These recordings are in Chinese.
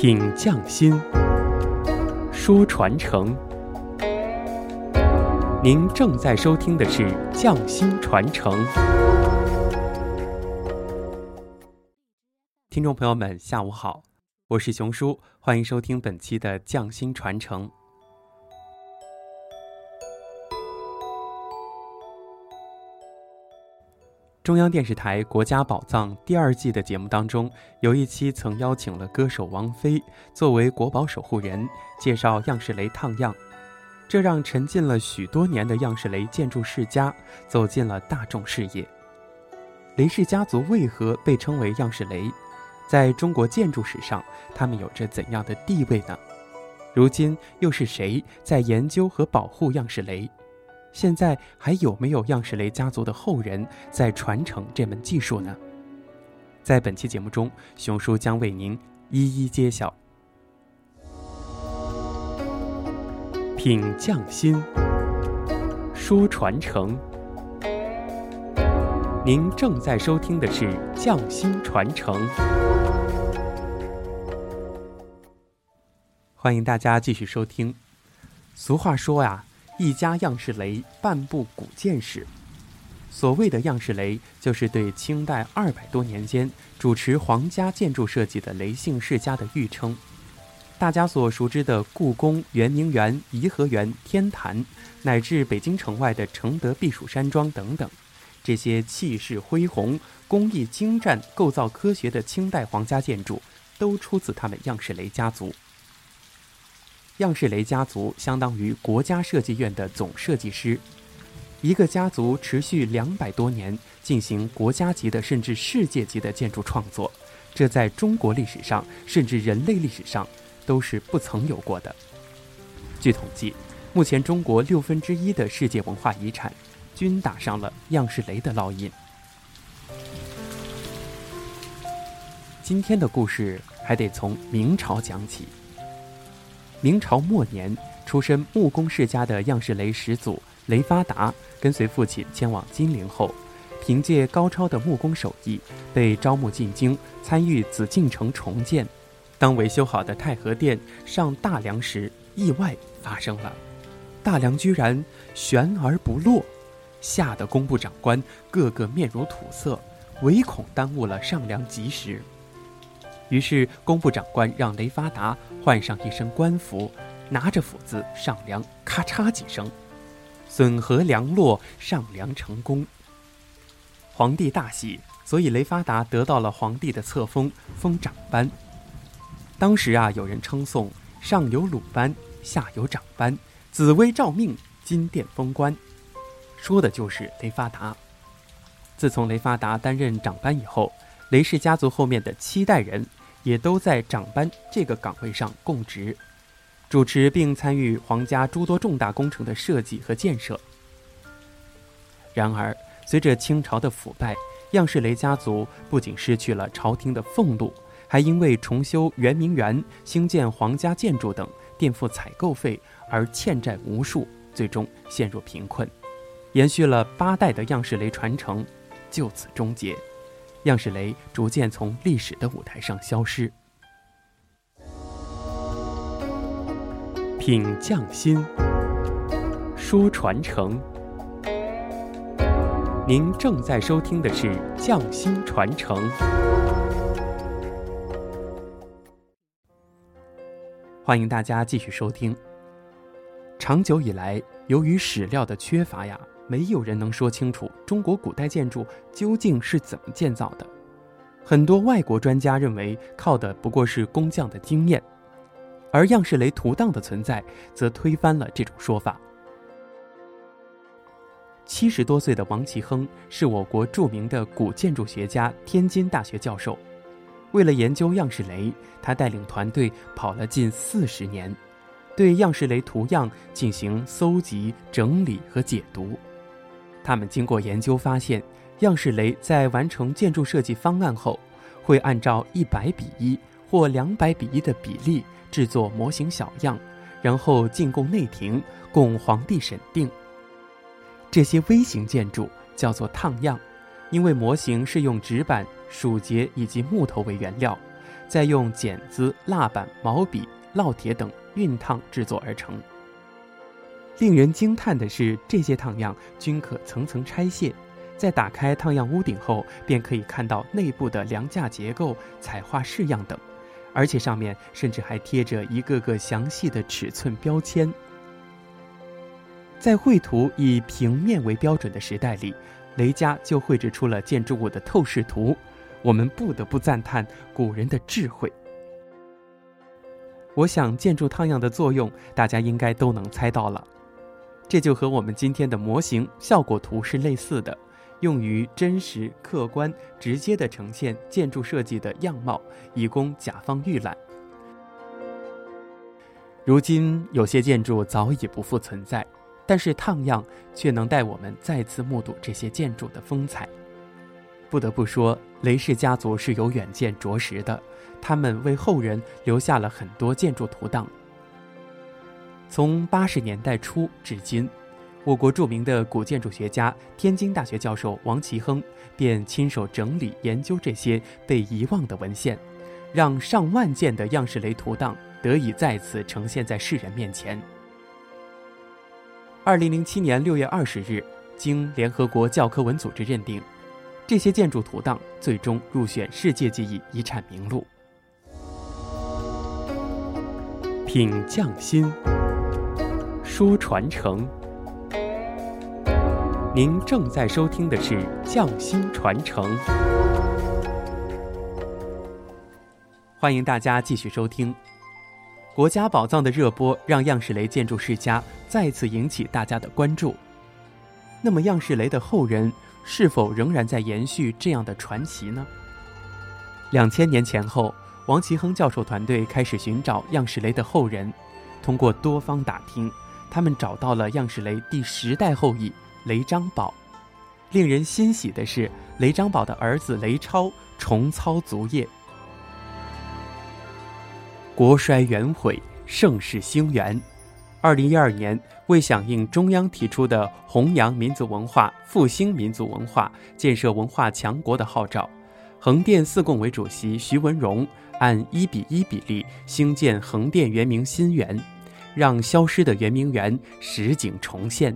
品匠心，说传承。您正在收听的是《匠心传承》。听众朋友们，下午好，我是熊叔，欢迎收听本期的《匠心传承》。中央电视台《国家宝藏》第二季的节目当中，有一期曾邀请了歌手王菲作为国宝守护人，介绍样式雷烫样，这让沉浸了许多年的样式雷建筑世家走进了大众视野。雷氏家族为何被称为样式雷？在中国建筑史上，他们有着怎样的地位呢？如今又是谁在研究和保护样式雷？现在还有没有样式雷家族的后人在传承这门技术呢？在本期节目中，熊叔将为您一一揭晓。品匠心，说传承。您正在收听的是《匠心传承》，欢迎大家继续收听。俗话说呀。一家样式雷，半部古建史。所谓的样式雷，就是对清代二百多年间主持皇家建筑设计的雷姓世家的誉称。大家所熟知的故宫、圆明园、颐和园、天坛，乃至北京城外的承德避暑山庄等等，这些气势恢宏、工艺精湛、构造科学的清代皇家建筑，都出自他们样式雷家族。样式雷家族相当于国家设计院的总设计师，一个家族持续两百多年进行国家级的甚至世界级的建筑创作，这在中国历史上甚至人类历史上都是不曾有过的。据统计，目前中国六分之一的世界文化遗产均打上了样式雷的烙印。今天的故事还得从明朝讲起。明朝末年，出身木工世家的样式雷始祖雷发达，跟随父亲迁往金陵后，凭借高超的木工手艺，被招募进京参与紫禁城重建。当维修好的太和殿上大梁时，意外发生了，大梁居然悬而不落，吓得工部长官个个面如土色，唯恐耽误了上梁吉时。于是，工部长官让雷发达换上一身官服，拿着斧子上梁，咔嚓几声，损合梁落，上梁成功。皇帝大喜，所以雷发达得到了皇帝的册封，封长班。当时啊，有人称颂上有鲁班，下有长班，紫薇照命，金殿封官，说的就是雷发达。自从雷发达担任长班以后，雷氏家族后面的七代人。也都在长班这个岗位上供职，主持并参与皇家诸多重大工程的设计和建设。然而，随着清朝的腐败，样式雷家族不仅失去了朝廷的俸禄，还因为重修圆明园、兴建皇家建筑等垫付采购费而欠债无数，最终陷入贫困。延续了八代的样式雷传承，就此终结。样式雷逐渐从历史的舞台上消失。品匠心，说传承。您正在收听的是《匠心传承》，欢迎大家继续收听。长久以来，由于史料的缺乏呀。没有人能说清楚中国古代建筑究竟是怎么建造的。很多外国专家认为，靠的不过是工匠的经验，而样式雷图档的存在则推翻了这种说法。七十多岁的王其亨是我国著名的古建筑学家、天津大学教授。为了研究样式雷，他带领团队跑了近四十年，对样式雷图样进行搜集、整理和解读。他们经过研究发现，样式雷在完成建筑设计方案后，会按照一百比一或两百比一的比例制作模型小样，然后进贡内廷，供皇帝审定。这些微型建筑叫做烫样，因为模型是用纸板、鼠节以及木头为原料，再用剪子、蜡板、毛笔、烙铁等熨烫制作而成。令人惊叹的是，这些烫样均可层层拆卸，在打开烫样屋顶后，便可以看到内部的梁架结构、彩画式样等，而且上面甚至还贴着一个个详细的尺寸标签。在绘图以平面为标准的时代里，雷家就绘制出了建筑物的透视图，我们不得不赞叹古人的智慧。我想，建筑烫样的作用，大家应该都能猜到了。这就和我们今天的模型效果图是类似的，用于真实、客观、直接地呈现建筑设计的样貌，以供甲方预览。如今有些建筑早已不复存在，但是烫样却能带我们再次目睹这些建筑的风采。不得不说，雷氏家族是有远见卓识的，他们为后人留下了很多建筑图档。从八十年代初至今，我国著名的古建筑学家、天津大学教授王其亨便亲手整理研究这些被遗忘的文献，让上万件的样式雷图档得以再次呈现在世人面前。二零零七年六月二十日，经联合国教科文组织认定，这些建筑图档最终入选世界记忆遗产名录。品匠心。说传承，您正在收听的是《匠心传承》，欢迎大家继续收听。国家宝藏的热播让样式雷建筑世家再次引起大家的关注。那么，样式雷的后人是否仍然在延续这样的传奇呢？两千年前后，王其亨教授团队开始寻找样式雷的后人，通过多方打听。他们找到了样式雷第十代后裔雷章宝，令人欣喜的是，雷章宝的儿子雷超重操足业。国衰元毁，盛世兴元。二零一二年，为响应中央提出的弘扬民族文化、复兴民族文化、建设文化强国的号召，横店四共委主席徐文荣按一比一比例兴建横店圆明新园。让消失的圆明园实景重现。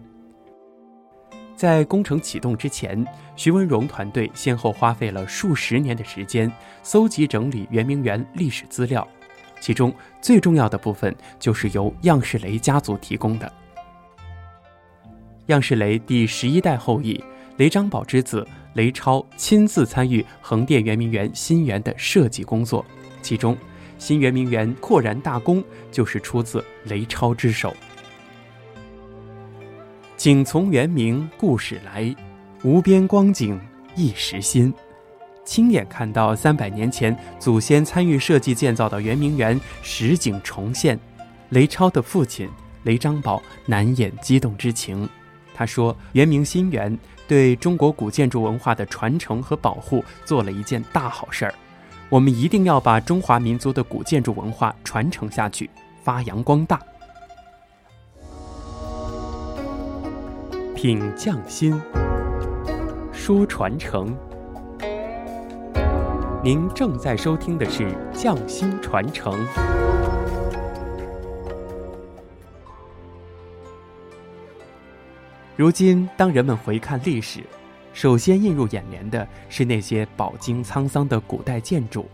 在工程启动之前，徐文荣团队先后花费了数十年的时间，搜集整理圆明园历史资料，其中最重要的部分就是由样式雷家族提供的。样式雷第十一代后裔雷章宝之子雷超亲自参与横店圆明园新园的设计工作，其中。新圆明园扩然大功就是出自雷超之手。景从圆明故事来，无边光景一时新。亲眼看到三百年前祖先参与设计建造的圆明园实景重现，雷超的父亲雷章宝难掩激动之情。他说：“圆明新园对中国古建筑文化的传承和保护做了一件大好事儿。”我们一定要把中华民族的古建筑文化传承下去，发扬光大。品匠心，说传承。您正在收听的是《匠心传承》。如今，当人们回看历史，首先映入眼帘的是那些饱经沧桑的古代建筑。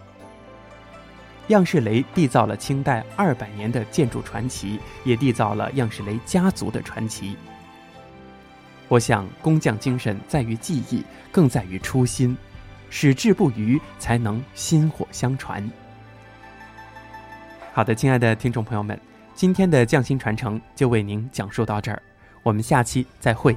样式雷缔造了清代二百年的建筑传奇，也缔造了样式雷家族的传奇。我想，工匠精神在于技艺，更在于初心，矢志不渝，才能薪火相传。好的，亲爱的听众朋友们，今天的匠心传承就为您讲述到这儿，我们下期再会。